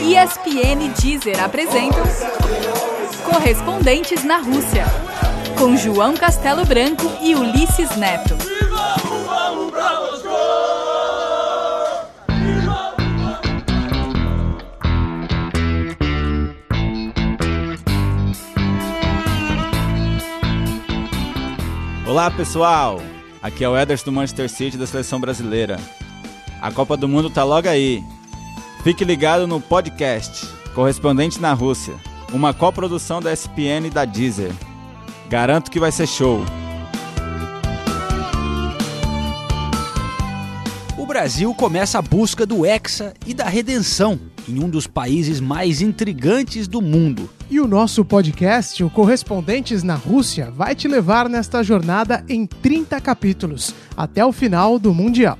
ESPN Deezer apresentam Correspondentes na Rússia, com João Castelo Branco e Ulisses Neto. Olá pessoal, aqui é o Ederson do Manchester City da seleção brasileira. A Copa do Mundo tá logo aí. Fique ligado no podcast Correspondente na Rússia, uma coprodução da SPN e da Deezer. Garanto que vai ser show. O Brasil começa a busca do Hexa e da redenção em um dos países mais intrigantes do mundo. E o nosso podcast, o Correspondentes na Rússia, vai te levar nesta jornada em 30 capítulos, até o final do Mundial.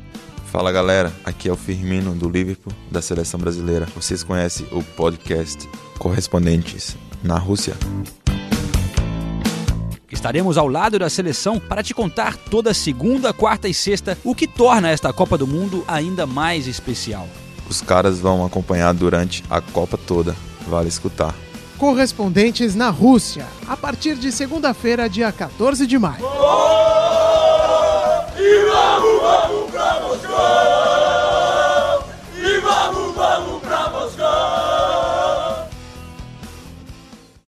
Fala galera, aqui é o Firmino do Liverpool, da seleção brasileira. Vocês conhecem o podcast Correspondentes na Rússia? Estaremos ao lado da seleção para te contar toda segunda, quarta e sexta o que torna esta Copa do Mundo ainda mais especial. Os caras vão acompanhar durante a Copa toda. Vale escutar. Correspondentes na Rússia, a partir de segunda-feira, dia 14 de maio.